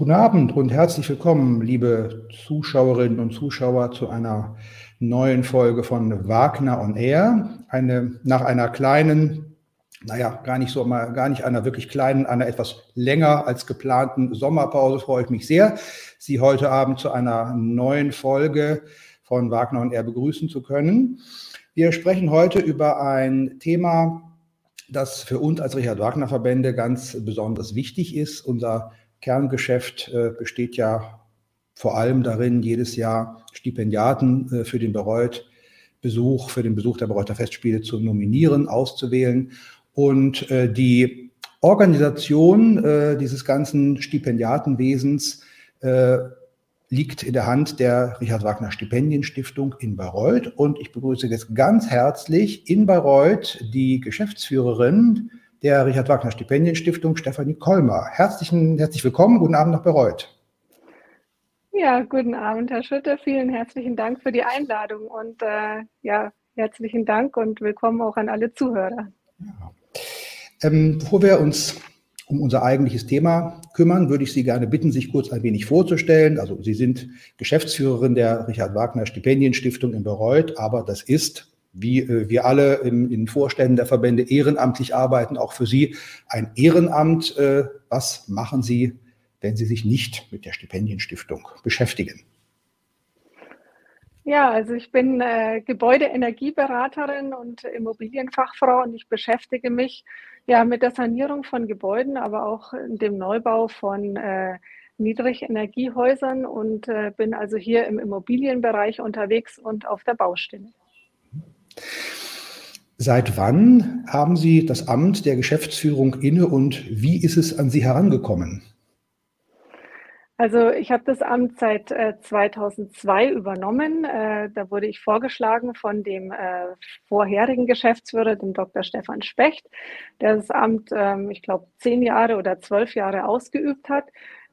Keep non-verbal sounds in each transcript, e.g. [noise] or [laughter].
Guten Abend und herzlich willkommen, liebe Zuschauerinnen und Zuschauer, zu einer neuen Folge von Wagner on Air. Eine, nach einer kleinen, naja, gar nicht so mal, gar nicht einer wirklich kleinen, einer etwas länger als geplanten Sommerpause freue ich mich sehr, Sie heute Abend zu einer neuen Folge von Wagner on Air begrüßen zu können. Wir sprechen heute über ein Thema, das für uns als Richard Wagner Verbände ganz besonders wichtig ist. Unser Kerngeschäft äh, besteht ja vor allem darin, jedes Jahr Stipendiaten äh, für den Bereut Besuch, für den Besuch der Bereuter Festspiele zu nominieren, auszuwählen. Und äh, die Organisation dieses ganzen Stipendiatenwesens liegt in der Hand der Richard Wagner Stipendienstiftung in Bayreuth. Und ich begrüße jetzt ganz herzlich in Bayreuth die Geschäftsführerin der Richard Wagner Stipendienstiftung, Stefanie Kolmer. Herzlichen, herzlich willkommen, guten Abend nach Bayreuth. Ja, guten Abend, Herr Schütte. Vielen herzlichen Dank für die Einladung und äh, ja, herzlichen Dank und willkommen auch an alle Zuhörer. Ja. Ähm, bevor wir uns um unser eigentliches Thema kümmern, würde ich Sie gerne bitten, sich kurz ein wenig vorzustellen. Also Sie sind Geschäftsführerin der Richard Wagner Stipendienstiftung in Bayreuth, aber das ist wie äh, wir alle im, in Vorständen der Verbände ehrenamtlich arbeiten, auch für Sie ein Ehrenamt. Äh, was machen Sie, wenn Sie sich nicht mit der Stipendienstiftung beschäftigen? Ja, also ich bin äh, Gebäudeenergieberaterin und Immobilienfachfrau und ich beschäftige mich ja mit der Sanierung von Gebäuden, aber auch dem Neubau von äh, Niedrigenergiehäusern und äh, bin also hier im Immobilienbereich unterwegs und auf der Baustelle. Seit wann haben Sie das Amt der Geschäftsführung inne und wie ist es an Sie herangekommen? Also ich habe das Amt seit äh, 2002 übernommen. Äh, da wurde ich vorgeschlagen von dem äh, vorherigen Geschäftsführer, dem Dr. Stefan Specht, der das Amt, ähm, ich glaube, zehn Jahre oder zwölf Jahre ausgeübt hat.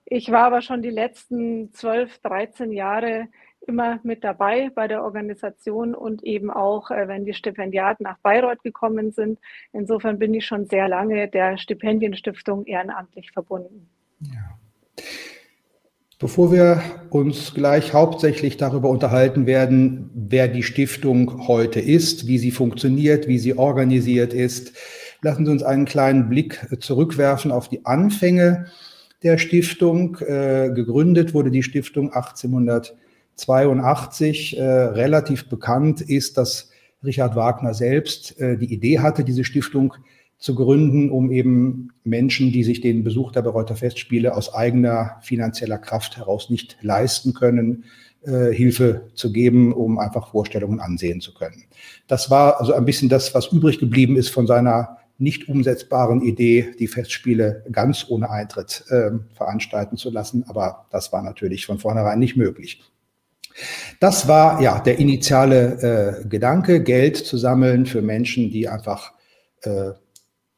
Ich war aber schon die letzten zwölf, dreizehn Jahre immer mit dabei bei der Organisation und eben auch, äh, wenn die Stipendiaten nach Bayreuth gekommen sind. Insofern bin ich schon sehr lange der Stipendienstiftung ehrenamtlich verbunden. Ja. Bevor wir uns gleich hauptsächlich darüber unterhalten werden, wer die Stiftung heute ist, wie sie funktioniert, wie sie organisiert ist, lassen Sie uns einen kleinen Blick zurückwerfen auf die Anfänge der Stiftung. Äh, gegründet wurde die Stiftung 1800 82 äh, relativ bekannt ist, dass Richard Wagner selbst äh, die Idee hatte, diese Stiftung zu gründen, um eben Menschen, die sich den Besuch der Bereuter Festspiele aus eigener finanzieller Kraft heraus nicht leisten können, äh, Hilfe zu geben, um einfach Vorstellungen ansehen zu können. Das war also ein bisschen das, was übrig geblieben ist von seiner nicht umsetzbaren Idee, die Festspiele ganz ohne Eintritt äh, veranstalten zu lassen. Aber das war natürlich von vornherein nicht möglich. Das war ja der initiale äh, Gedanke, Geld zu sammeln für Menschen, die einfach äh,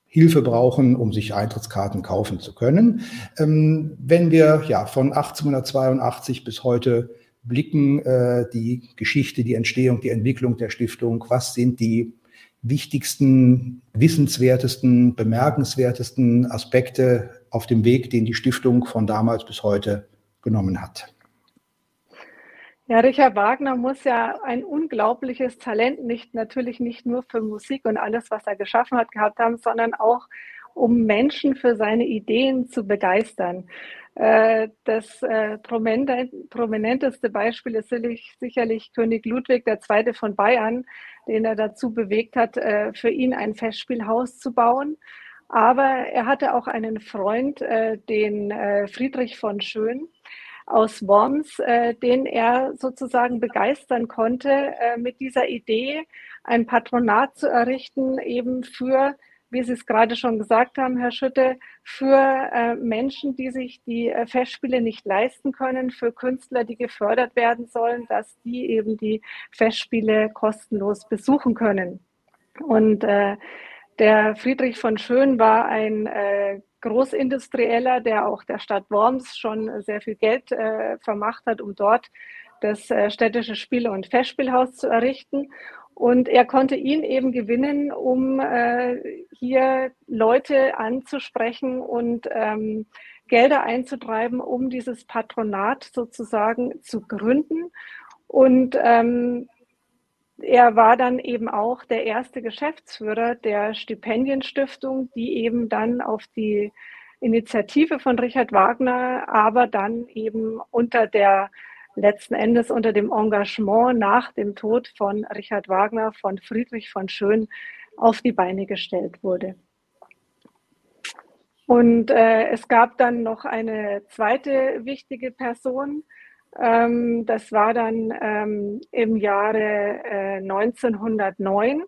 Hilfe brauchen, um sich Eintrittskarten kaufen zu können. Ähm, wenn wir ja von 1882 bis heute blicken, äh, die Geschichte, die Entstehung, die Entwicklung der Stiftung, was sind die wichtigsten, wissenswertesten, bemerkenswertesten Aspekte auf dem Weg, den die Stiftung von damals bis heute genommen hat? Ja, Richard Wagner muss ja ein unglaubliches Talent nicht, natürlich nicht nur für Musik und alles, was er geschaffen hat, gehabt haben, sondern auch um Menschen für seine Ideen zu begeistern. Äh, das äh, prominenteste Beispiel ist sicherlich König Ludwig II. von Bayern, den er dazu bewegt hat, äh, für ihn ein Festspielhaus zu bauen. Aber er hatte auch einen Freund, den Friedrich von Schön, aus Worms, äh, den er sozusagen begeistern konnte, äh, mit dieser Idee ein Patronat zu errichten, eben für, wie Sie es gerade schon gesagt haben, Herr Schütte, für äh, Menschen, die sich die äh, Festspiele nicht leisten können, für Künstler, die gefördert werden sollen, dass die eben die Festspiele kostenlos besuchen können. Und äh, der Friedrich von Schön war ein äh, Großindustrieller, der auch der Stadt Worms schon sehr viel Geld äh, vermacht hat, um dort das äh, städtische Spiele- und Festspielhaus zu errichten. Und er konnte ihn eben gewinnen, um äh, hier Leute anzusprechen und ähm, Gelder einzutreiben, um dieses Patronat sozusagen zu gründen. Und ähm, er war dann eben auch der erste Geschäftsführer der Stipendienstiftung, die eben dann auf die Initiative von Richard Wagner, aber dann eben unter der letzten Endes unter dem Engagement nach dem Tod von Richard Wagner von Friedrich von Schön auf die Beine gestellt wurde. Und äh, es gab dann noch eine zweite wichtige Person. Ähm, das war dann ähm, im Jahre äh, 1909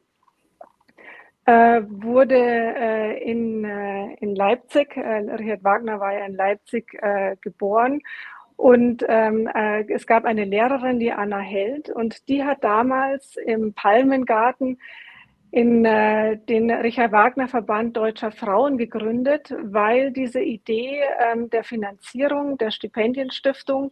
äh, wurde äh, in, äh, in Leipzig, äh, Richard Wagner war ja in Leipzig äh, geboren und ähm, äh, es gab eine Lehrerin, die Anna Held, und die hat damals im Palmengarten in den Richard Wagner Verband Deutscher Frauen gegründet, weil diese Idee ähm, der Finanzierung der Stipendienstiftung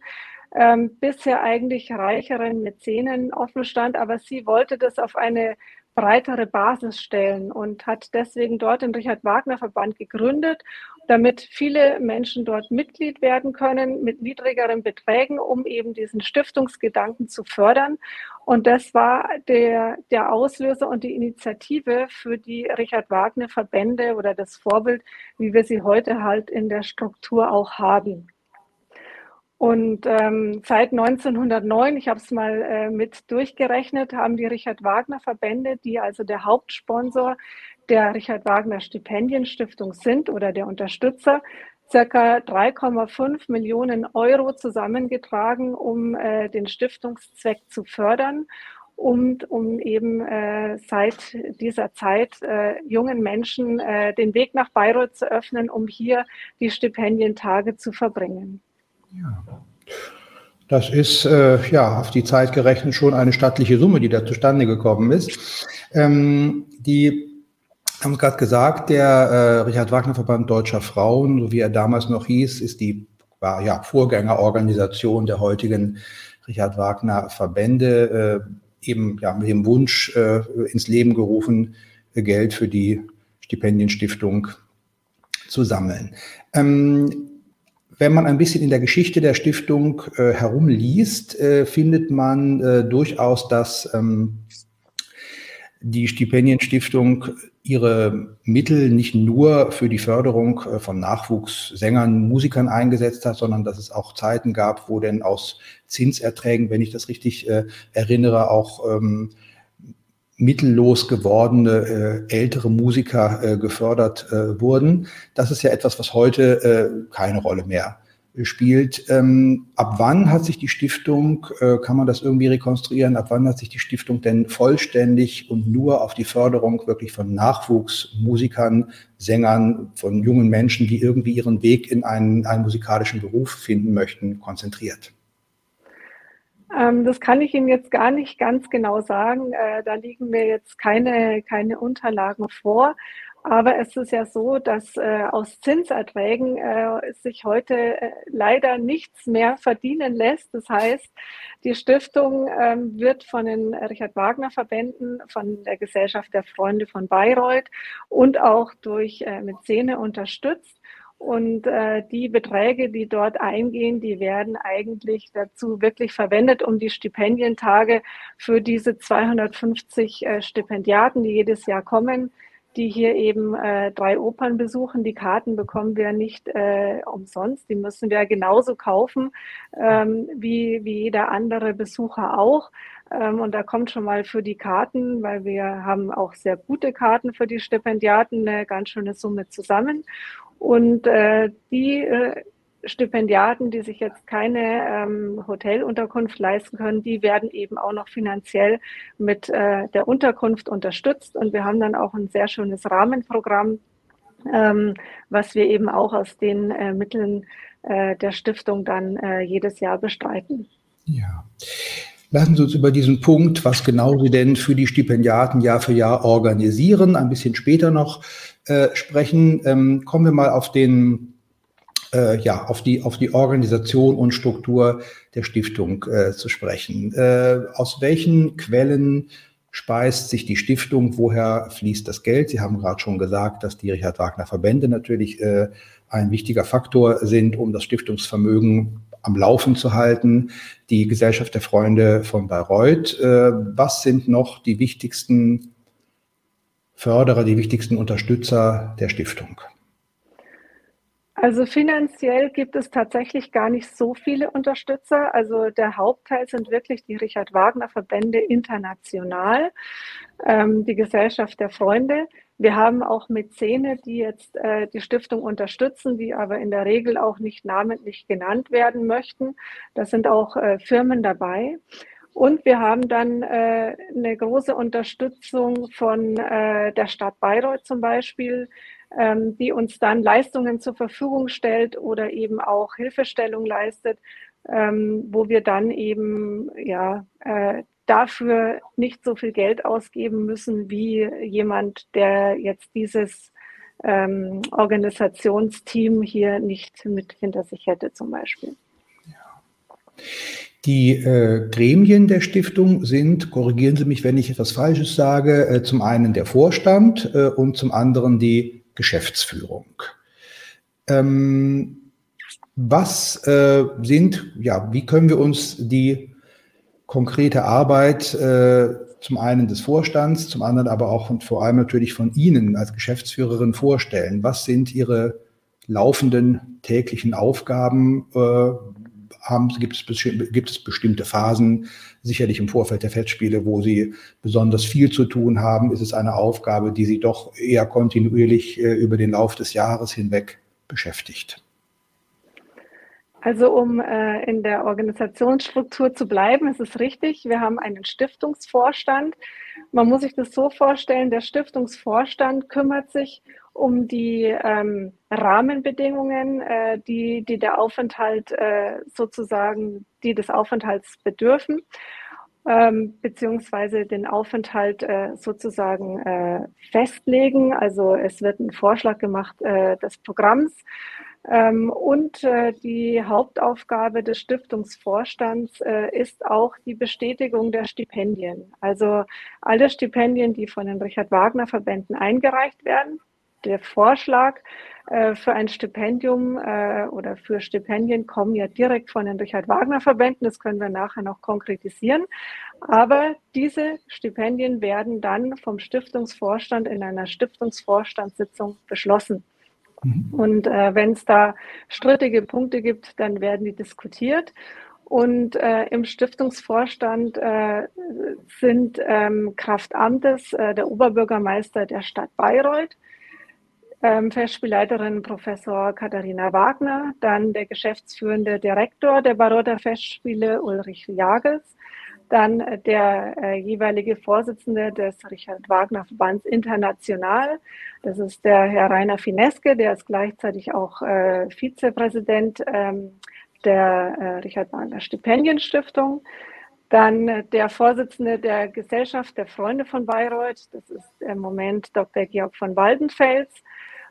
ähm, bisher eigentlich reicheren Mäzenen offen stand, aber sie wollte das auf eine breitere Basis stellen und hat deswegen dort den Richard Wagner Verband gegründet, damit viele Menschen dort Mitglied werden können mit niedrigeren Beträgen, um eben diesen Stiftungsgedanken zu fördern. Und das war der, der Auslöser und die Initiative für die Richard Wagner Verbände oder das Vorbild, wie wir sie heute halt in der Struktur auch haben. Und ähm, seit 1909, ich habe es mal äh, mit durchgerechnet, haben die Richard Wagner Verbände, die also der Hauptsponsor der Richard Wagner Stipendienstiftung sind oder der Unterstützer, circa 3,5 Millionen Euro zusammengetragen, um äh, den Stiftungszweck zu fördern und um eben äh, seit dieser Zeit äh, jungen Menschen äh, den Weg nach Bayreuth zu öffnen, um hier die Stipendientage zu verbringen. Ja. Das ist äh, ja auf die Zeit gerechnet schon eine stattliche Summe, die da zustande gekommen ist. Ähm, die haben es gerade gesagt, der äh, Richard Wagner Verband Deutscher Frauen, so wie er damals noch hieß, ist die war, ja, Vorgängerorganisation der heutigen Richard Wagner Verbände, äh, eben ja, mit dem Wunsch äh, ins Leben gerufen, Geld für die Stipendienstiftung zu sammeln. Ähm, wenn man ein bisschen in der Geschichte der Stiftung äh, herumliest, äh, findet man äh, durchaus, dass ähm, die Stipendienstiftung ihre Mittel nicht nur für die Förderung äh, von Nachwuchssängern, Musikern eingesetzt hat, sondern dass es auch Zeiten gab, wo denn aus Zinserträgen, wenn ich das richtig äh, erinnere, auch ähm, mittellos gewordene äh, ältere Musiker äh, gefördert äh, wurden. Das ist ja etwas, was heute äh, keine Rolle mehr spielt. Ähm, ab wann hat sich die Stiftung, äh, kann man das irgendwie rekonstruieren, ab wann hat sich die Stiftung denn vollständig und nur auf die Förderung wirklich von Nachwuchsmusikern, Sängern, von jungen Menschen, die irgendwie ihren Weg in einen, einen musikalischen Beruf finden möchten, konzentriert? Ähm, das kann ich Ihnen jetzt gar nicht ganz genau sagen. Äh, da liegen mir jetzt keine, keine Unterlagen vor. Aber es ist ja so, dass äh, aus Zinserträgen äh, sich heute leider nichts mehr verdienen lässt. Das heißt, die Stiftung ähm, wird von den Richard Wagner Verbänden, von der Gesellschaft der Freunde von Bayreuth und auch durch Mäzene unterstützt. Und äh, die Beträge, die dort eingehen, die werden eigentlich dazu wirklich verwendet, um die Stipendientage für diese 250 äh, Stipendiaten, die jedes Jahr kommen, die hier eben äh, drei Opern besuchen. Die Karten bekommen wir nicht äh, umsonst. Die müssen wir genauso kaufen ähm, wie, wie jeder andere Besucher auch. Ähm, und da kommt schon mal für die Karten, weil wir haben auch sehr gute Karten für die Stipendiaten, eine ganz schöne Summe zusammen. Und äh, die äh, Stipendiaten, die sich jetzt keine ähm, Hotelunterkunft leisten können, die werden eben auch noch finanziell mit äh, der Unterkunft unterstützt. Und wir haben dann auch ein sehr schönes Rahmenprogramm, ähm, was wir eben auch aus den äh, Mitteln äh, der Stiftung dann äh, jedes Jahr bestreiten. Ja. Lassen Sie uns über diesen Punkt, was genau Sie denn für die Stipendiaten Jahr für Jahr organisieren, ein bisschen später noch äh, sprechen. Ähm, kommen wir mal auf den äh, ja, auf die, auf die Organisation und Struktur der Stiftung äh, zu sprechen. Äh, aus welchen Quellen speist sich die Stiftung? Woher fließt das Geld? Sie haben gerade schon gesagt, dass die Richard Wagner Verbände natürlich äh, ein wichtiger Faktor sind, um das Stiftungsvermögen am Laufen zu halten. Die Gesellschaft der Freunde von Bayreuth. Äh, was sind noch die wichtigsten Förderer, die wichtigsten Unterstützer der Stiftung? Also finanziell gibt es tatsächlich gar nicht so viele Unterstützer. Also der Hauptteil sind wirklich die Richard Wagner Verbände international, ähm, die Gesellschaft der Freunde. Wir haben auch Mäzene, die jetzt äh, die Stiftung unterstützen, die aber in der Regel auch nicht namentlich genannt werden möchten. Da sind auch äh, Firmen dabei. Und wir haben dann äh, eine große Unterstützung von äh, der Stadt Bayreuth zum Beispiel, ähm, die uns dann Leistungen zur Verfügung stellt oder eben auch Hilfestellung leistet, ähm, wo wir dann eben ja äh, dafür nicht so viel Geld ausgeben müssen wie jemand, der jetzt dieses ähm, Organisationsteam hier nicht mit hinter sich hätte zum Beispiel. Die äh, Gremien der Stiftung sind, korrigieren Sie mich, wenn ich etwas Falsches sage, äh, zum einen der Vorstand äh, und zum anderen die Geschäftsführung. Ähm, was äh, sind, ja, wie können wir uns die konkrete Arbeit äh, zum einen des Vorstands, zum anderen aber auch und vor allem natürlich von Ihnen als Geschäftsführerin vorstellen? Was sind Ihre laufenden täglichen Aufgaben? Haben, gibt, es, gibt es bestimmte Phasen, sicherlich im Vorfeld der Festspiele, wo Sie besonders viel zu tun haben? Ist es eine Aufgabe, die Sie doch eher kontinuierlich äh, über den Lauf des Jahres hinweg beschäftigt? Also um äh, in der Organisationsstruktur zu bleiben, ist es richtig, wir haben einen Stiftungsvorstand. Man muss sich das so vorstellen, der Stiftungsvorstand kümmert sich um die ähm, Rahmenbedingungen, äh, die, die der Aufenthalt äh, sozusagen, die des Aufenthalts bedürfen, ähm, beziehungsweise den Aufenthalt äh, sozusagen äh, festlegen. Also es wird ein Vorschlag gemacht äh, des Programms. Ähm, und äh, die Hauptaufgabe des Stiftungsvorstands ist auch die Bestätigung der Stipendien. Also alle Stipendien, die von den Richard Wagner Verbänden eingereicht werden, der Vorschlag äh, für ein Stipendium äh, oder für Stipendien kommen ja direkt von den Richard Wagner Verbänden. Das können wir nachher noch konkretisieren. Aber diese Stipendien werden dann vom Stiftungsvorstand in einer Stiftungsvorstandssitzung beschlossen. Mhm. Und äh, wenn es da strittige Punkte gibt, dann werden die diskutiert. Und äh, im Stiftungsvorstand äh, sind ähm, Kraft Amtes äh, der Oberbürgermeister der Stadt Bayreuth, ähm, Festspielleiterin Professor Katharina Wagner, dann der geschäftsführende Direktor der Bayreuther Festspiele Ulrich Jagels, dann der äh, jeweilige Vorsitzende des Richard Wagner Verbands International, das ist der Herr Rainer Fineske, der ist gleichzeitig auch äh, Vizepräsident ähm, der äh, Richard Wagner Stipendienstiftung. Dann der Vorsitzende der Gesellschaft der Freunde von Bayreuth, das ist im Moment Dr. Georg von Waldenfels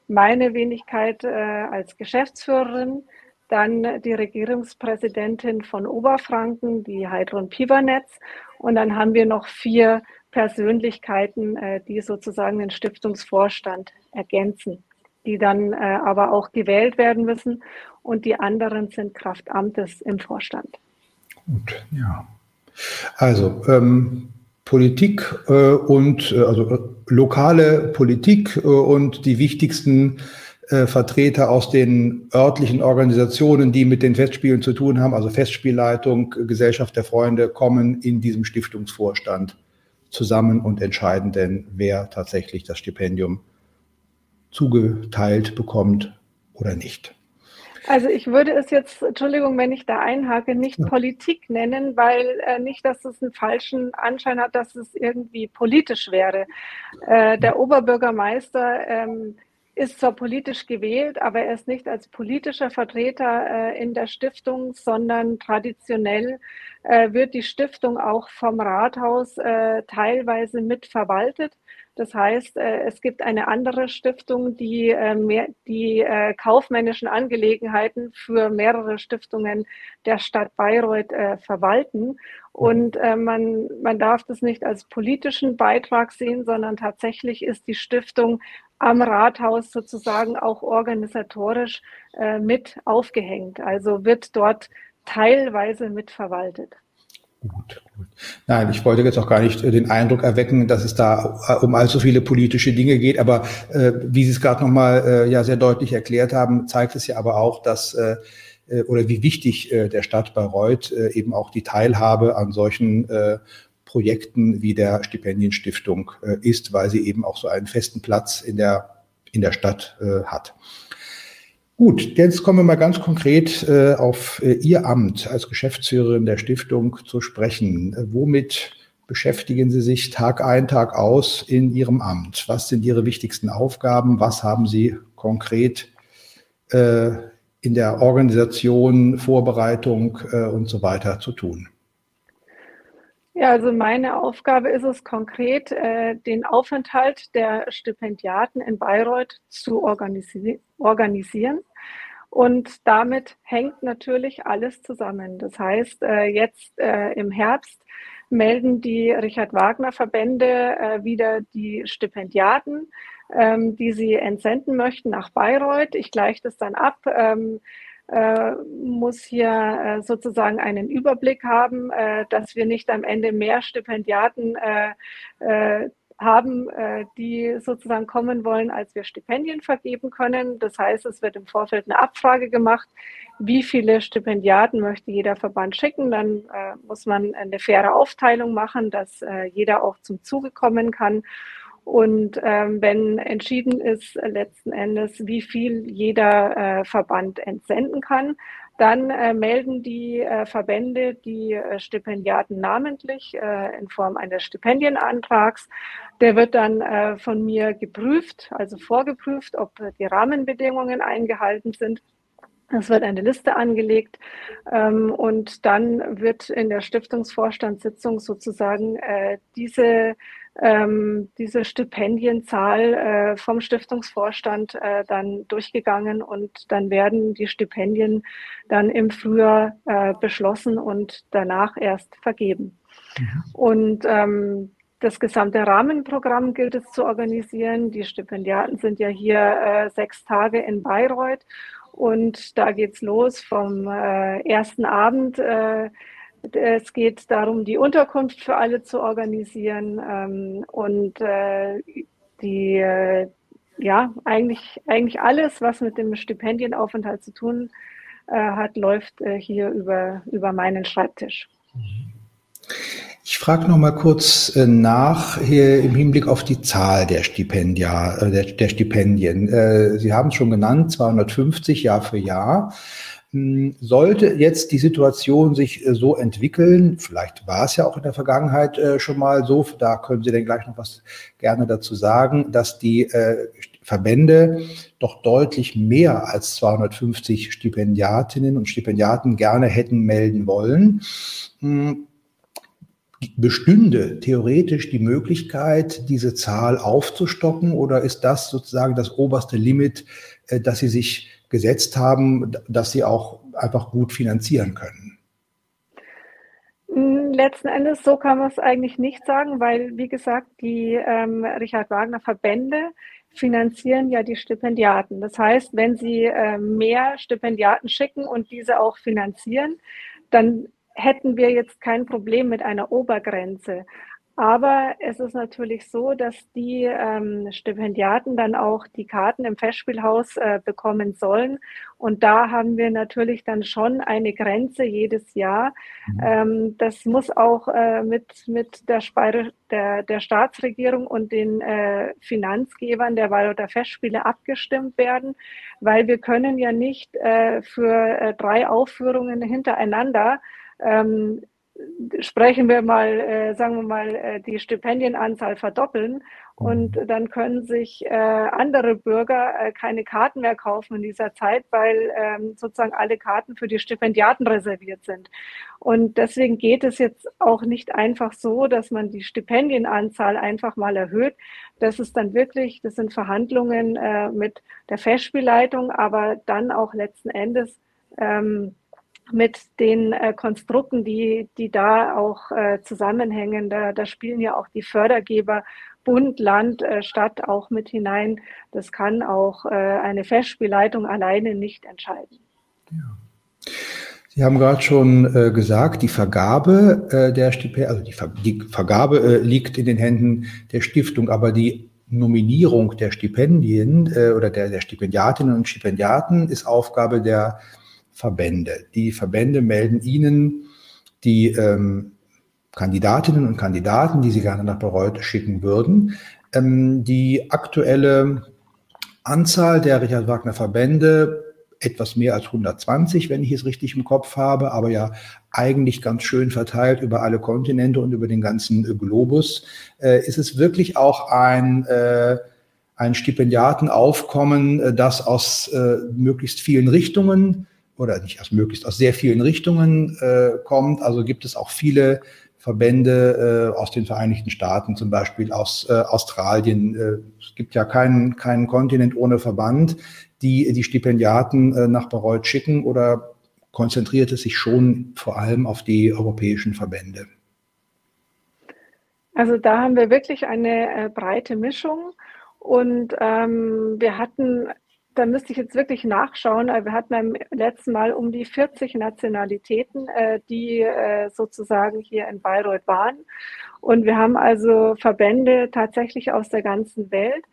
meine Wenigkeit äh, als Geschäftsführerin, dann die Regierungspräsidentin von Oberfranken, die Heidrun Pivanetz. Und dann haben wir noch vier Persönlichkeiten, äh, die sozusagen den Stiftungsvorstand ergänzen, die dann äh, aber auch gewählt werden müssen. Und die anderen sind Kraftamtes im Vorstand. Gut, ja. Also ähm, Politik äh, und äh, also äh, lokale Politik äh, und die wichtigsten äh, Vertreter aus den örtlichen Organisationen, die mit den Festspielen zu tun haben, also Festspielleitung, Gesellschaft der Freunde, kommen in diesem Stiftungsvorstand zusammen und entscheiden denn, wer tatsächlich das Stipendium zugeteilt bekommt oder nicht. Also ich würde es jetzt, Entschuldigung, wenn ich da einhake, nicht ja. Politik nennen, weil äh, nicht, dass es einen falschen Anschein hat, dass es irgendwie politisch wäre. Äh, der Oberbürgermeister ähm, ist zwar politisch gewählt, aber er ist nicht als politischer Vertreter äh, in der Stiftung, sondern traditionell äh, wird die Stiftung auch vom Rathaus äh, teilweise mitverwaltet. Das heißt, äh, es gibt eine andere Stiftung, die äh, mehr, die äh, kaufmännischen Angelegenheiten für mehrere Stiftungen der Stadt Bayreuth verwalten. Und man, man darf das nicht als politischen Beitrag sehen, sondern tatsächlich ist die Stiftung am Rathaus sozusagen auch organisatorisch mit aufgehängt. Also wird dort teilweise mitverwaltet. Gut, gut. Nein, ich wollte jetzt auch gar nicht äh, den Eindruck erwecken, dass es da äh, um allzu viele politische Dinge geht, aber äh, wie Sie es gerade nochmal äh, ja sehr deutlich erklärt haben, zeigt es ja aber auch, dass äh, äh oder wie wichtig äh, der Stadt Bayreuth äh, eben auch die Teilhabe an solchen äh, Projekten wie der Stipendienstiftung ist, weil sie eben auch so einen festen Platz in der in der Stadt hat. Gut, jetzt kommen wir mal ganz konkret äh, auf äh, Ihr Amt als Geschäftsführerin der Stiftung zu sprechen. Äh, womit beschäftigen Sie sich Tag ein, Tag aus in Ihrem Amt? Was sind Ihre wichtigsten Aufgaben? Was haben Sie konkret äh, in der Organisation, Vorbereitung äh, und so weiter zu tun? Ja, also meine Aufgabe ist es konkret, äh, den Aufenthalt der Stipendiaten in Bayreuth zu organisi organisieren. Und damit hängt natürlich alles zusammen. Das heißt, äh, jetzt äh, im Herbst melden die Richard Wagner Verbände äh, wieder die Stipendiaten, ähm, die sie entsenden möchten nach Bayreuth. Ich gleiche das dann ab. Ähm, äh, muss hier äh, sozusagen einen Überblick haben, äh, dass wir nicht am Ende mehr Stipendiaten haben, äh, die sozusagen kommen wollen, als wir Stipendien vergeben können. Das heißt, es wird im Vorfeld eine Abfrage gemacht, wie viele Stipendiaten möchte jeder Verband schicken. Dann muss man eine faire Aufteilung machen, dass jeder auch zum Zuge kommen kann. Und ähm, wenn entschieden ist äh, letzten Endes, wie viel jeder äh, Verband entsenden kann, dann äh, melden die äh, Verbände die äh, Stipendiaten namentlich äh, in Form eines Stipendienantrags. Der wird dann äh, von mir geprüft, also vorgeprüft, ob die Rahmenbedingungen eingehalten sind. Es wird eine Liste angelegt ähm, und dann wird in der Stiftungsvorstandssitzung sozusagen äh, diese ähm, diese Stipendienzahl äh, vom Stiftungsvorstand äh, dann durchgegangen und dann werden die Stipendien dann im Frühjahr äh, beschlossen und danach erst vergeben. Mhm. Und ähm, das gesamte Rahmenprogramm gilt es zu organisieren. Die Stipendiaten sind ja hier äh, sechs Tage in Bayreuth und da geht's los vom äh, ersten Abend äh, es geht darum, die Unterkunft für alle zu organisieren ähm, und äh, die, äh, ja, eigentlich, eigentlich alles, was mit dem Stipendienaufenthalt zu tun äh, hat, läuft äh, hier über, über meinen Schreibtisch. Ich frage noch mal kurz äh, nach hier im Hinblick auf die Zahl der Stipendia, äh, der, der Stipendien. Sie haben es schon genannt, 250 Jahr für Jahr. Hm, sollte jetzt die Situation sich äh, so entwickeln, vielleicht war es ja auch in der Vergangenheit äh, schon mal so, da können Sie denn gleich noch was gerne dazu sagen, dass die äh, Verbände doch deutlich mehr als 250 Stipendiatinnen und Stipendiaten gerne hätten melden wollen. Hm, bestünde theoretisch die Möglichkeit, diese Zahl aufzustocken oder ist das sozusagen das oberste Limit, dass Sie sich gesetzt haben, dass sie auch einfach gut finanzieren können? Hm, letzten Endes, so kann man es eigentlich nicht sagen, weil, wie gesagt, die ähm, Richard Wagner Verbände finanzieren ja die Stipendiaten. Das heißt, wenn sie äh, mehr Stipendiaten schicken und diese auch finanzieren, dann hätten wir jetzt kein Problem mit einer Obergrenze. Aber es ist natürlich so, dass die ähm, Stipendiaten dann auch die Karten im Festspielhaus äh, bekommen sollen. Und da haben wir natürlich dann schon eine Grenze jedes Jahr. Mhm. Ähm, das muss auch äh, mit, mit der, Speire, der, der Staatsregierung und den äh, Finanzgebern der Bayreuther Festspiele abgestimmt werden, weil wir können ja nicht äh, für äh, drei Aufführungen hintereinander ähm, sprechen wir mal, äh, sagen wir mal, äh, die Stipendienanzahl verdoppeln und mhm. dann können sich äh, andere Bürger äh, keine Karten mehr kaufen in dieser Zeit, weil ähm, sozusagen alle Karten für die Stipendiaten reserviert sind. Und deswegen geht es jetzt auch nicht einfach so, dass man die Stipendienanzahl einfach mal erhöht. Das ist dann wirklich, das sind Verhandlungen äh, mit der Festspielleitung, aber dann auch letzten Endes ähm, mit den äh, Konstrukten, die, die da auch äh, zusammenhängen. Da, da spielen ja auch die Fördergeber Bund, Land, äh, Stadt auch mit hinein. Das kann auch äh, eine Festspielleitung alleine nicht entscheiden. Ja. Sie haben gerade schon äh, gesagt, die Vergabe äh, der Stipendien, also die, Ver die Vergabe äh, liegt in den Händen der Stiftung, aber die Nominierung der Stipendien äh, oder der, der Stipendiatinnen und Stipendiaten ist Aufgabe der Verbände. Die Verbände melden Ihnen die ähm, Kandidatinnen und Kandidaten, die Sie gerne nach Bayreuth schicken würden. Ähm, die aktuelle Anzahl der Richard Wagner Verbände etwas mehr als 120, wenn ich es richtig im Kopf habe, aber ja eigentlich ganz schön verteilt über alle Kontinente und über den ganzen äh, Globus, äh, ist es wirklich auch ein, äh, ein Stipendiatenaufkommen, äh, das aus äh, möglichst vielen Richtungen oder nicht aus möglichst aus sehr vielen Richtungen äh, kommt. Also gibt es auch viele Verbände äh, aus den Vereinigten Staaten, zum Beispiel aus äh, Australien. Äh, es gibt ja keinen, keinen Kontinent ohne Verband, die die Stipendiaten äh, nach Bayreuth schicken oder konzentriert es sich schon vor allem auf die europäischen Verbände? Also da haben wir wirklich eine äh, breite Mischung und ähm, wir hatten da müsste ich jetzt wirklich nachschauen. Wir hatten beim letzten Mal um die 40 Nationalitäten, äh, die äh, sozusagen hier in Bayreuth waren. Und wir haben also Verbände tatsächlich aus der ganzen Welt.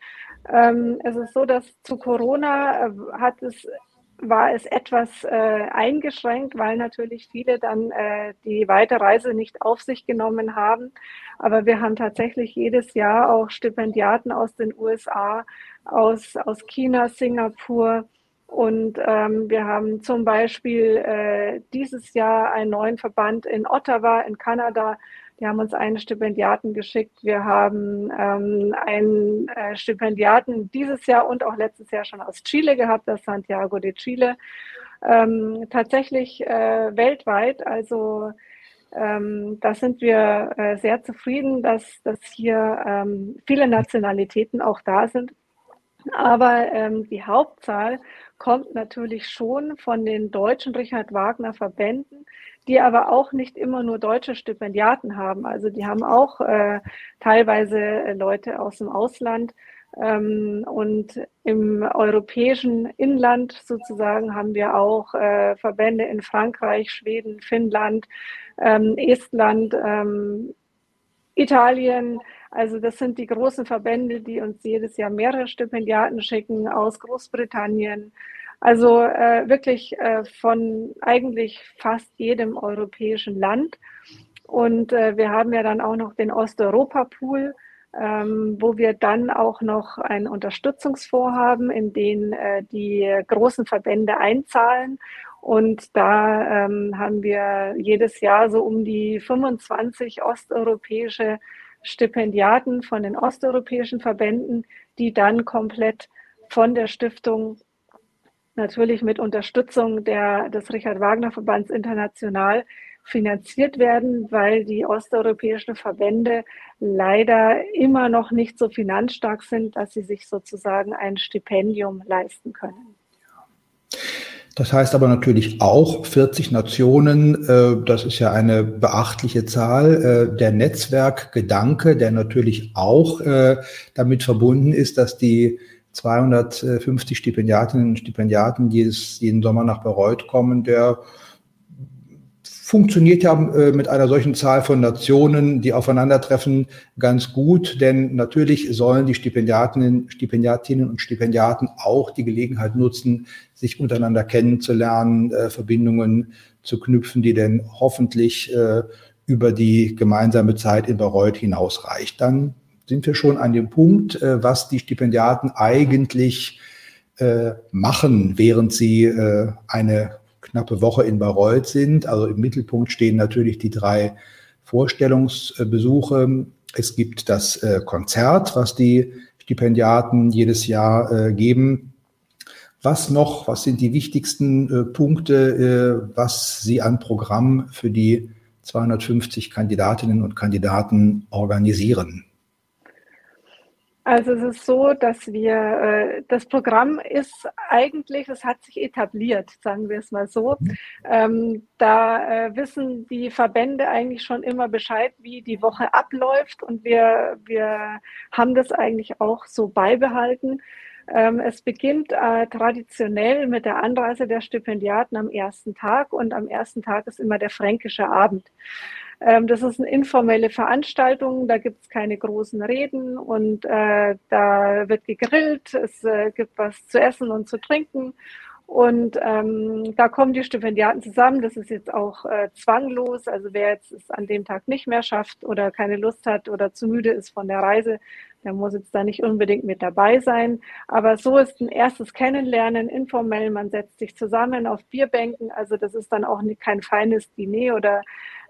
Ähm, es ist so, dass zu Corona äh, hat es war es etwas äh, eingeschränkt, weil natürlich viele dann äh, die Weiterreise nicht auf sich genommen haben. Aber wir haben tatsächlich jedes Jahr auch Stipendiaten aus den USA, aus, aus China, Singapur. Und ähm, wir haben zum Beispiel äh, dieses Jahr einen neuen Verband in Ottawa in Kanada. Die haben uns einen Stipendiaten geschickt. Wir haben ähm, einen äh, Stipendiaten dieses Jahr und auch letztes Jahr schon aus Chile gehabt, das Santiago de Chile. Ähm, tatsächlich äh, weltweit. Also ähm, da sind wir äh, sehr zufrieden, dass, dass hier ähm, viele Nationalitäten auch da sind. Aber ähm, die Hauptzahl kommt natürlich schon von den deutschen Richard Wagner Verbänden, die aber auch nicht immer nur deutsche Stipendiaten haben. Also die haben auch äh, teilweise äh, Leute aus dem Ausland. Ähm, und im europäischen Inland sozusagen haben wir auch äh, Verbände in Frankreich, Schweden, Finnland, ähm, Estland, ähm, Italien, also das sind die großen Verbände, die uns jedes Jahr mehrere Stipendiaten schicken aus Großbritannien. Also äh, wirklich äh, von eigentlich fast jedem europäischen Land. Und äh, wir haben ja dann auch noch den Osteuropa-Pool, ähm, wo wir dann auch noch ein Unterstützungsfonds haben, in den äh, die großen Verbände einzahlen. Und da ähm, haben wir jedes Jahr so um die 25 osteuropäische Stipendiaten von den osteuropäischen Verbänden, die dann komplett von der Stiftung natürlich mit Unterstützung der, des Richard Wagner Verbands international finanziert werden, weil die osteuropäischen Verbände leider immer noch nicht so finanzstark sind, dass sie sich sozusagen ein Stipendium leisten können. Das heißt aber natürlich auch 40 Nationen, äh, das ist ja eine beachtliche Zahl. Äh, der Netzwerkgedanke, der natürlich auch äh, damit verbunden ist, dass die 250 Stipendiatinnen und Stipendiaten jedes, jeden Sommer nach Bayreuth kommen, der funktioniert ja äh, mit einer solchen Zahl von Nationen, die aufeinandertreffen, ganz gut, denn natürlich sollen die Stipendiatinnen, Stipendiatinnen und Stipendiaten auch die Gelegenheit nutzen, sich untereinander kennenzulernen, äh, Verbindungen zu knüpfen, die denn hoffentlich äh, über die gemeinsame Zeit in Bayreuth hinausreicht. Dann sind wir schon an dem Punkt, äh, was die Stipendiaten eigentlich äh, machen, während sie äh, eine knappe Woche in Bayreuth sind. Also im Mittelpunkt stehen natürlich die drei Vorstellungsbesuche. Es gibt das äh, Konzert, was die Stipendiaten jedes Jahr äh, geben. Was noch, was sind die wichtigsten äh, Punkte, was Sie an Programm für die 250 Kandidatinnen und Kandidaten organisieren? Also es ist so, dass wir, äh, das Programm ist eigentlich, es hat sich etabliert, sagen wir es mal so. Ähm, da äh, wissen die Verbände eigentlich schon immer Bescheid, wie die Woche abläuft und wir, wir haben das eigentlich auch so beibehalten. Ähm, es beginnt äh, traditionell mit der Anreise der Stipendiaten am ersten Tag und am ersten Tag ist immer der fränkische Abend. Ähm, das ist eine informelle Veranstaltung, da gibt es keine großen Reden und äh, da wird gegrillt, es äh, gibt was zu essen und zu trinken. Und ähm, da kommen die Stipendiaten zusammen. Das ist jetzt auch äh, zwanglos. Also wer jetzt es an dem Tag nicht mehr schafft oder keine Lust hat oder zu müde ist von der Reise, der muss jetzt da nicht unbedingt mit dabei sein. Aber so ist ein erstes Kennenlernen informell. Man setzt sich zusammen auf Bierbänken. Also das ist dann auch kein feines Diner oder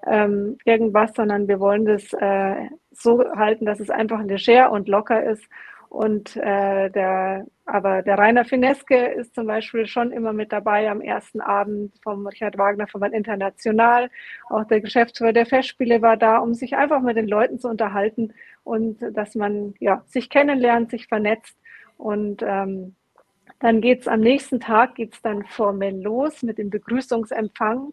ähm, irgendwas, sondern wir wollen das äh, so halten, dass es einfach leger und locker ist. Und äh, der, aber der Rainer Fineske ist zum Beispiel schon immer mit dabei am ersten Abend vom Richard Wagner Verband International. Auch der Geschäftsführer der Festspiele war da, um sich einfach mit den Leuten zu unterhalten und dass man ja sich kennenlernt, sich vernetzt und ähm, dann geht's am nächsten Tag geht's dann formell los mit dem Begrüßungsempfang.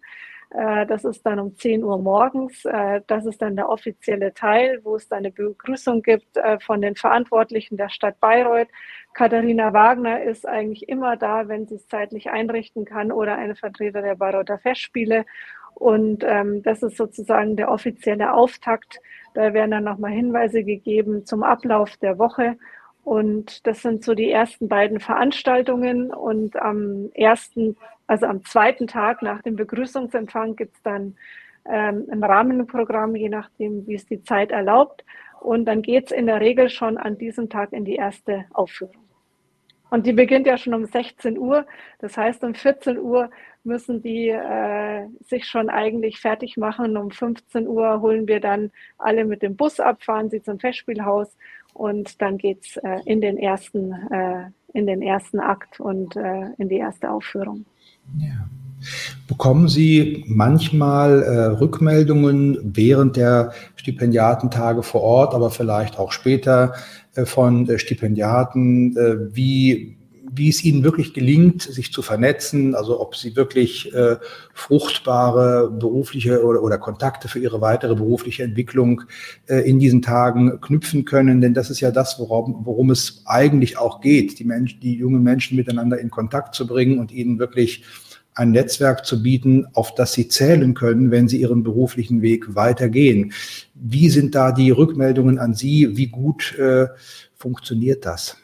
Äh, das ist dann um 10 Uhr morgens. Äh, das ist dann der offizielle Teil, wo es dann eine Begrüßung gibt äh, von den Verantwortlichen der Stadt Bayreuth. Katharina Wagner ist eigentlich immer da, wenn sie es zeitlich einrichten kann oder eine Vertreter der Bayreuther Festspiele. Und ähm, das ist sozusagen der offizielle Auftakt. Da werden dann nochmal Hinweise gegeben zum Ablauf der Woche. Und das sind so die ersten beiden Veranstaltungen. Und am ersten, also am zweiten Tag nach dem Begrüßungsempfang gibt es dann ähm, ein Rahmenprogramm, je nachdem, wie es die Zeit erlaubt. Und dann geht es in der Regel schon an diesem Tag in die erste Aufführung. Und die beginnt ja schon um 16 Uhr. Das heißt, um 14 Uhr müssen die äh, sich schon eigentlich fertig machen. Um 15 Uhr holen wir dann alle mit dem Bus ab, fahren sie zum Festspielhaus und dann geht's äh, in den ersten äh, in den ersten Akt und äh, in die erste Aufführung. Ja. Bekommen Sie manchmal äh, Rückmeldungen während der Stipendiatentage vor Ort, aber vielleicht auch später äh, von äh, Stipendiaten, äh, wie wie es ihnen wirklich gelingt, sich zu vernetzen, also ob sie wirklich äh, fruchtbare berufliche oder, oder Kontakte für ihre weitere berufliche Entwicklung äh, in diesen Tagen knüpfen können. Denn das ist ja das, worum, worum es eigentlich auch geht, die, Menschen, die jungen Menschen miteinander in Kontakt zu bringen und ihnen wirklich ein Netzwerk zu bieten, auf das sie zählen können, wenn sie ihren beruflichen Weg weitergehen. Wie sind da die Rückmeldungen an Sie? Wie gut äh, funktioniert das?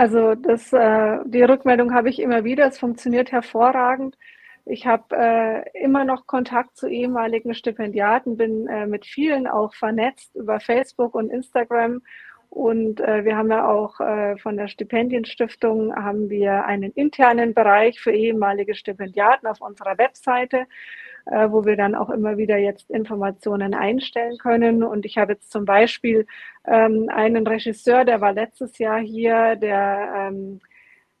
Also das, äh, die Rückmeldung habe ich immer wieder. Es funktioniert hervorragend. Ich habe äh, immer noch Kontakt zu ehemaligen Stipendiaten, bin äh, mit vielen auch vernetzt über Facebook und Instagram. Und äh, wir haben ja auch äh, von der Stipendienstiftung haben wir einen internen Bereich für ehemalige Stipendiaten auf unserer Webseite äh, wo wir dann auch immer wieder jetzt Informationen einstellen können. Und ich habe jetzt zum Beispiel ähm, einen Regisseur, der war letztes Jahr hier, der ähm,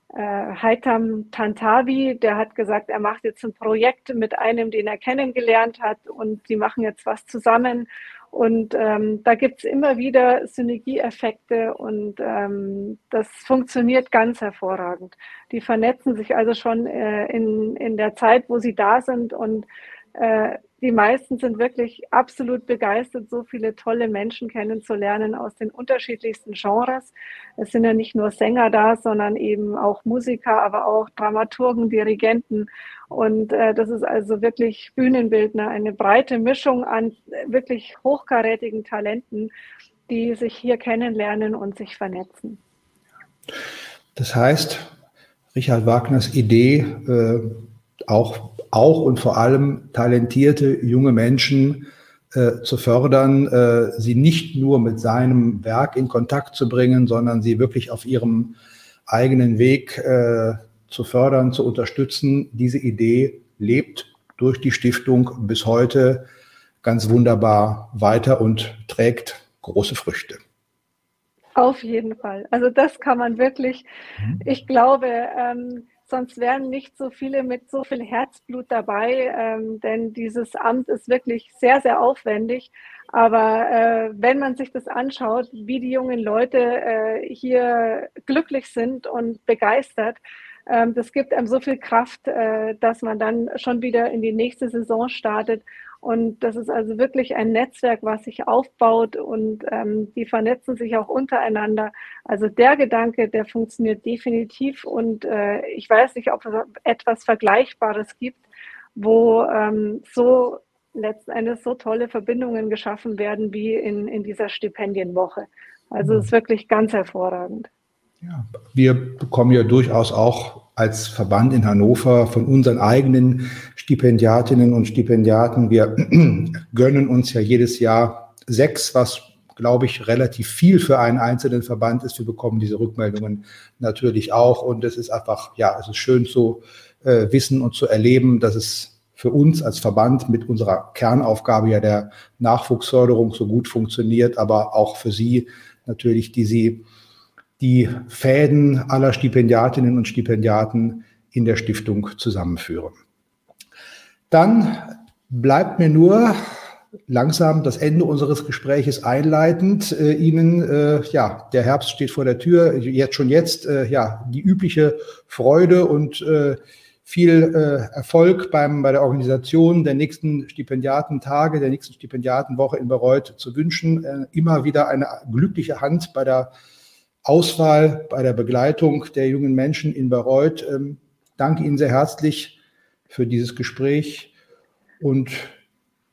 äh, Haitam Tantavi, der hat gesagt, er macht jetzt ein Projekt mit einem, den er kennengelernt hat und die machen jetzt was zusammen. Und ähm, da gibt es immer wieder Synergieeffekte und ähm, das funktioniert ganz hervorragend. Die vernetzen sich also schon äh, in, in der Zeit, wo sie da sind und äh, die meisten sind wirklich absolut begeistert, so viele tolle Menschen kennenzulernen aus den unterschiedlichsten Genres. Es sind ja nicht nur Sänger da, sondern eben auch Musiker, aber auch Dramaturgen, Dirigenten. Und äh, das ist also wirklich Bühnenbildner, eine breite Mischung an wirklich hochkarätigen Talenten, die sich hier kennenlernen und sich vernetzen. Das heißt, Richard Wagners Idee, äh, auch auch und vor allem talentierte junge Menschen äh, zu fördern, äh, sie nicht nur mit seinem Werk in Kontakt zu bringen, sondern sie wirklich auf ihrem eigenen Weg äh, zu fördern, zu unterstützen. Diese Idee lebt durch die Stiftung bis heute ganz wunderbar weiter und trägt große Früchte. Auf jeden Fall. Also das kann man wirklich, mhm. ich glaube, ähm, sonst wären nicht so viele mit so viel Herzblut dabei, ähm, denn dieses Amt ist wirklich sehr, sehr aufwendig. Aber äh, wenn man sich das anschaut, wie die jungen Leute äh, hier glücklich sind und begeistert, ähm, das gibt einem so viel Kraft, äh, dass man dann schon wieder in die nächste Saison startet und das ist also wirklich ein Netzwerk, was sich aufbaut und ähm, die vernetzen sich auch untereinander. Also der Gedanke, der funktioniert definitiv und äh, ich weiß nicht, ob es etwas Vergleichbares gibt, wo ähm, so letzten Endes so tolle Verbindungen geschaffen werden wie in, in dieser Stipendienwoche. Also es ist wirklich ganz hervorragend. Ja, wir bekommen ja durchaus auch als Verband in Hannover von unseren eigenen Stipendiatinnen und Stipendiaten. Wir [clears throat] gönnen uns ja jedes Jahr sechs, was glaube ich relativ viel für einen einzelnen Verband ist. Wir bekommen diese Rückmeldungen natürlich auch und es ist einfach, ja, es ist schön zu äh, wissen und zu erleben, dass es für uns als Verband mit unserer Kernaufgabe ja der Nachwuchsförderung so gut funktioniert, aber auch für Sie natürlich, die Sie die Fäden aller Stipendiatinnen und Stipendiaten in der Stiftung zusammenführen. Dann bleibt mir nur langsam das Ende unseres Gespräches einleitend äh, Ihnen, äh, ja, der Herbst steht vor der Tür, jetzt schon jetzt, äh, ja, die übliche Freude und äh, viel äh, Erfolg beim, bei der Organisation der nächsten Stipendiatentage, der nächsten Stipendiatenwoche in Bayreuth zu wünschen. Äh, immer wieder eine glückliche Hand bei der Auswahl, bei der Begleitung der jungen Menschen in Bayreuth. Ähm, danke Ihnen sehr herzlich für dieses Gespräch und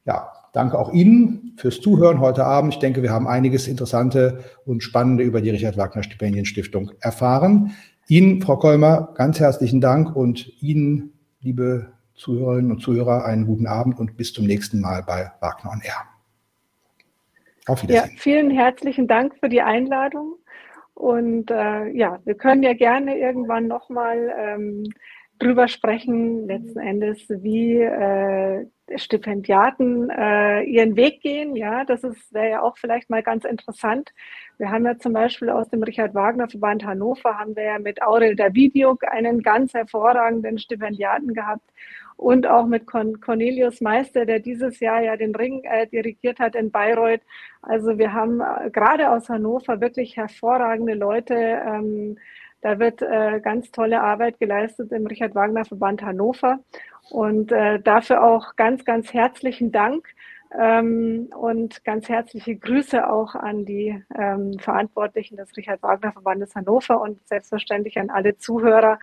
ja, danke auch Ihnen fürs Zuhören heute Abend. Ich denke, wir haben einiges Interessante und Spannende über die Richard Wagner Stipendienstiftung erfahren. Ihnen, Frau Kolmer, ganz herzlichen Dank und Ihnen, liebe Zuhörerinnen und Zuhörer, einen guten Abend und bis zum nächsten Mal bei Wagner on Air. Auf Wiedersehen. Ja, vielen herzlichen Dank für die Einladung. Und äh, ja, wir können ja gerne irgendwann nochmal ähm, drüber sprechen, letzten Endes, wie äh, Stipendiaten äh, ihren Weg gehen. Ja, das wäre ja auch vielleicht mal ganz interessant. Wir haben ja zum Beispiel aus dem Richard Wagner Verband Hannover haben wir ja mit Aurel Davidiuk einen ganz hervorragenden Stipendiaten gehabt und auch mit Cornelius Meister, der dieses Jahr ja den Ring äh, dirigiert hat in Bayreuth. Also wir haben äh, gerade aus Hannover wirklich hervorragende Leute. Ähm, da wird äh, ganz tolle Arbeit geleistet im Richard Wagner Verband Hannover. Und äh, dafür auch ganz, ganz herzlichen Dank ähm, und ganz herzliche Grüße auch an die ähm, Verantwortlichen des Richard Wagner Verbandes Hannover und selbstverständlich an alle Zuhörer.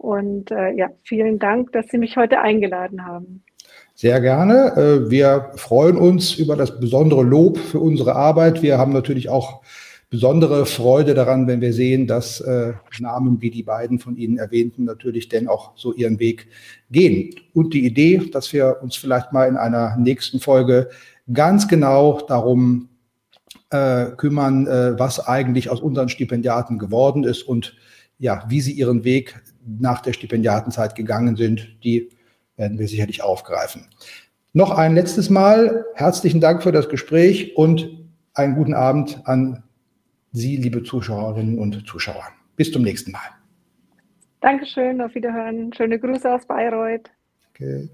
Und äh, ja, vielen Dank, dass Sie mich heute eingeladen haben. Sehr gerne. Äh, wir freuen uns über das besondere Lob für unsere Arbeit. Wir haben natürlich auch besondere Freude daran, wenn wir sehen, dass äh, Namen wie die beiden von Ihnen erwähnten natürlich denn auch so ihren Weg gehen. Und die Idee, dass wir uns vielleicht mal in einer nächsten Folge ganz genau darum äh, kümmern, was eigentlich aus unseren Stipendiaten geworden ist und ja, wie sie ihren Weg nach der Stipendiatenzeit gegangen sind, die werden wir sicherlich aufgreifen. Noch ein letztes Mal herzlichen Dank für das Gespräch und einen guten Abend an Sie, liebe Zuschauerinnen und Zuschauer. Bis zum nächsten Mal. Dankeschön, auf Wiederhören. Schöne Grüße aus Bayreuth. Okay.